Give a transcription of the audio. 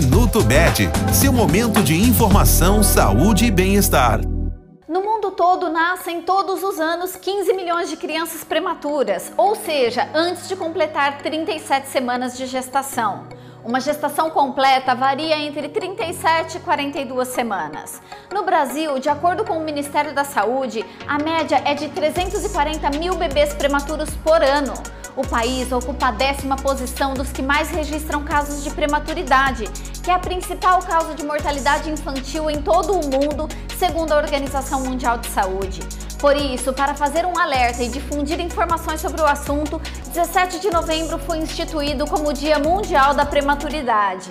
Minuto Med, seu momento de informação, saúde e bem-estar. No mundo todo nascem todos os anos 15 milhões de crianças prematuras, ou seja, antes de completar 37 semanas de gestação. Uma gestação completa varia entre 37 e 42 semanas. No Brasil, de acordo com o Ministério da Saúde, a média é de 340 mil bebês prematuros por ano. O país ocupa a décima posição dos que mais registram casos de prematuridade, que é a principal causa de mortalidade infantil em todo o mundo, segundo a Organização Mundial de Saúde. Por isso, para fazer um alerta e difundir informações sobre o assunto, 17 de novembro foi instituído como Dia Mundial da Prematuridade.